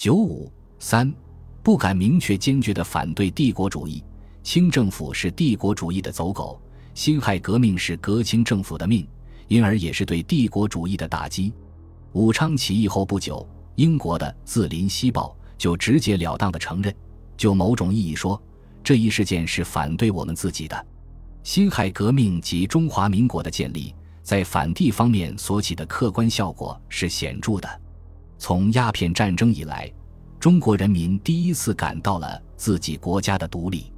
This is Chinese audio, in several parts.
九五三，不敢明确坚决地反对帝国主义。清政府是帝国主义的走狗，辛亥革命是革清政府的命，因而也是对帝国主义的打击。武昌起义后不久，英国的《字林西报》就直截了当地承认，就某种意义说，这一事件是反对我们自己的。辛亥革命及中华民国的建立，在反帝方面所起的客观效果是显著的。从鸦片战争以来，中国人民第一次感到了自己国家的独立。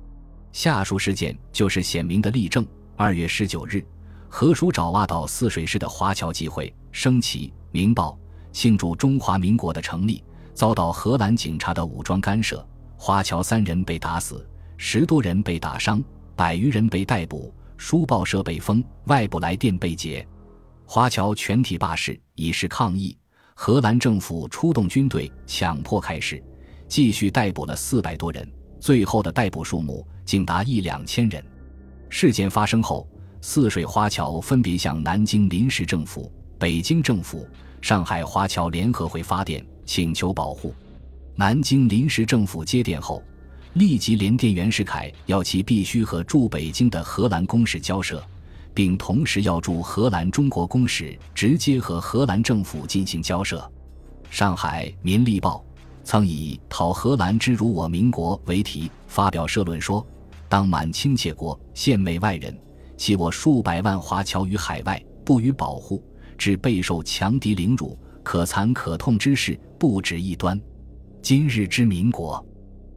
下述事件就是显明的例证。二月十九日，河属爪哇岛泗水市的华侨集会升旗《明报》，庆祝中华民国的成立，遭到荷兰警察的武装干涉，华侨三人被打死，十多人被打伤，百余人被逮捕，书报社被封，外部来电被截，华侨全体罢市以示抗议。荷兰政府出动军队，强迫开市，继续逮捕了四百多人，最后的逮捕数目。竟达一两千人。事件发生后，泗水华侨分别向南京临时政府、北京政府、上海华侨联合会发电，请求保护。南京临时政府接电后，立即联电袁世凯，要其必须和驻北京的荷兰公使交涉，并同时要驻荷兰中国公使直接和荷兰政府进行交涉。上海《民立报》曾以“讨荷兰之辱我民国”为题发表社论说。当满清窃国，献媚外人，弃我数百万华侨于海外，不予保护，致备受强敌凌辱，可惨可痛之事不止一端。今日之民国，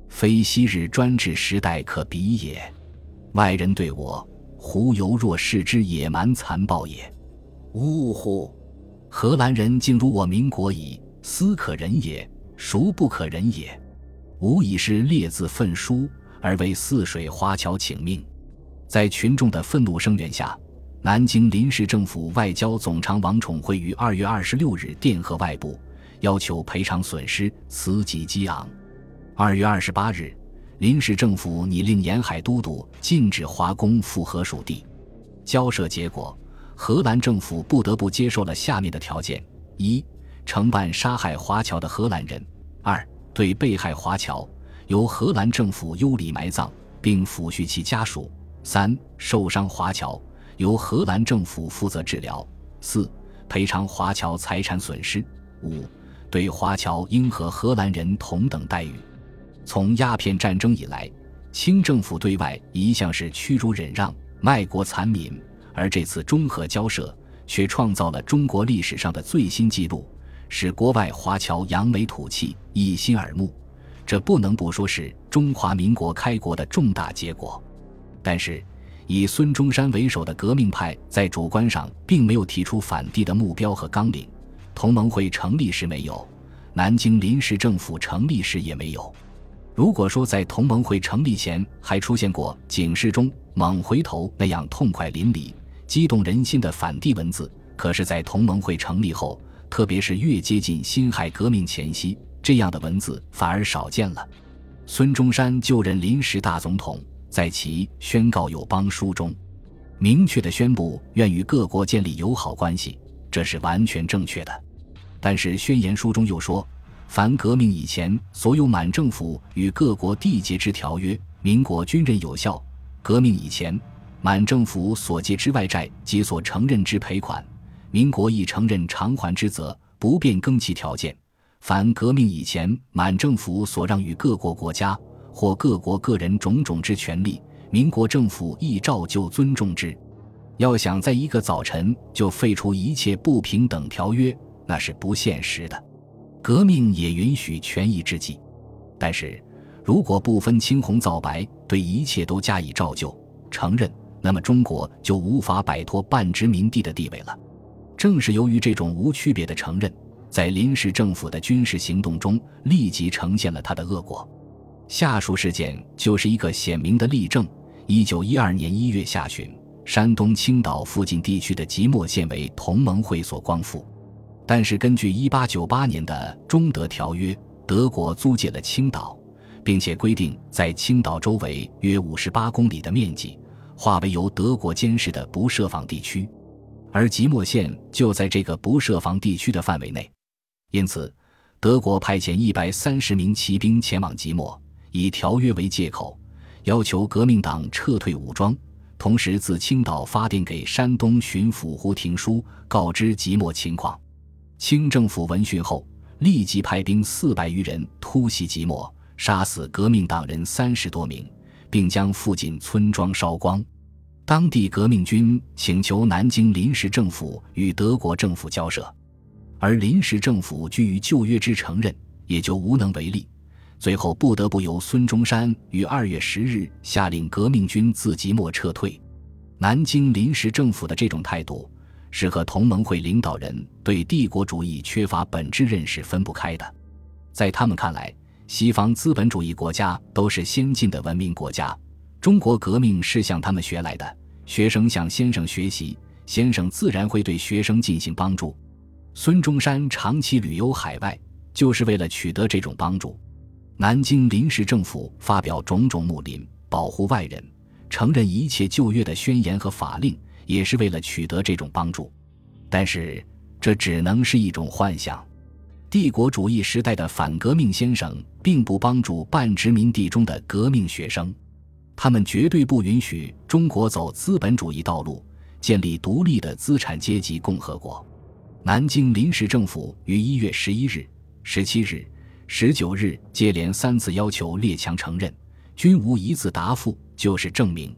非昔日专制时代可比也。外人对我，胡犹若是之野蛮残暴也。呜呼！荷兰人竟如我民国矣，斯可忍也，孰不可忍也？吾已是列字愤书。而为泗水华侨请命，在群众的愤怒声援下，南京临时政府外交总长王宠惠于二月二十六日电贺外部，要求赔偿损失，此己激昂。二月二十八日，临时政府拟令沿海都督禁止华工赴荷属地。交涉结果，荷兰政府不得不接受了下面的条件：一、承办杀害华侨的荷兰人；二、对被害华侨。由荷兰政府优礼埋葬，并抚恤其家属。三、受伤华侨由荷兰政府负责治疗。四、赔偿华侨财产损失。五、对华侨应和荷兰人同等待遇。从鸦片战争以来，清政府对外一向是屈辱忍让、卖国残民，而这次中荷交涉却创造了中国历史上的最新纪录，使国外华侨扬眉吐气、一心耳目。这不能不说是中华民国开国的重大结果，但是以孙中山为首的革命派在主观上并没有提出反帝的目标和纲领。同盟会成立时没有，南京临时政府成立时也没有。如果说在同盟会成立前还出现过警示中猛回头那样痛快淋漓、激动人心的反帝文字，可是，在同盟会成立后，特别是越接近辛亥革命前夕。这样的文字反而少见了。孙中山就任临时大总统，在其宣告友邦书中，明确的宣布愿与各国建立友好关系，这是完全正确的。但是宣言书中又说，凡革命以前所有满政府与各国缔结之条约，民国均认有效；革命以前满政府所借之外债及所承认之赔款，民国亦承认偿还之责，不变更其条件。凡革命以前满政府所让与各国国家或各国个人种种之权利，民国政府亦照旧尊重之。要想在一个早晨就废除一切不平等条约，那是不现实的。革命也允许权宜之计，但是如果不分青红皂白，对一切都加以照旧承认，那么中国就无法摆脱半殖民地的地位了。正是由于这种无区别的承认。在临时政府的军事行动中，立即呈现了他的恶果。下述事件就是一个显明的例证。一九一二年一月下旬，山东青岛附近地区的即墨县为同盟会所光复，但是根据一八九八年的中德条约，德国租借了青岛，并且规定在青岛周围约五十八公里的面积划为由德国监视的不设防地区，而即墨县就在这个不设防地区的范围内。因此，德国派遣一百三十名骑兵前往即墨，以条约为借口，要求革命党撤退武装，同时自青岛发电给山东巡抚胡廷书，告知即墨情况。清政府闻讯后，立即派兵四百余人突袭即墨，杀死革命党人三十多名，并将附近村庄烧光。当地革命军请求南京临时政府与德国政府交涉。而临时政府居于旧约之承认，也就无能为力，最后不得不由孙中山于二月十日下令革命军自即墨撤退。南京临时政府的这种态度，是和同盟会领导人对帝国主义缺乏本质认识分不开的。在他们看来，西方资本主义国家都是先进的文明国家，中国革命是向他们学来的，学生向先生学习，先生自然会对学生进行帮助。孙中山长期旅游海外，就是为了取得这种帮助。南京临时政府发表种种睦邻、保护外人、承认一切旧约的宣言和法令，也是为了取得这种帮助。但是，这只能是一种幻想。帝国主义时代的反革命先生，并不帮助半殖民地中的革命学生，他们绝对不允许中国走资本主义道路，建立独立的资产阶级共和国。南京临时政府于一月十一日、十七日、十九日接连三次要求列强承认，均无一次答复，就是证明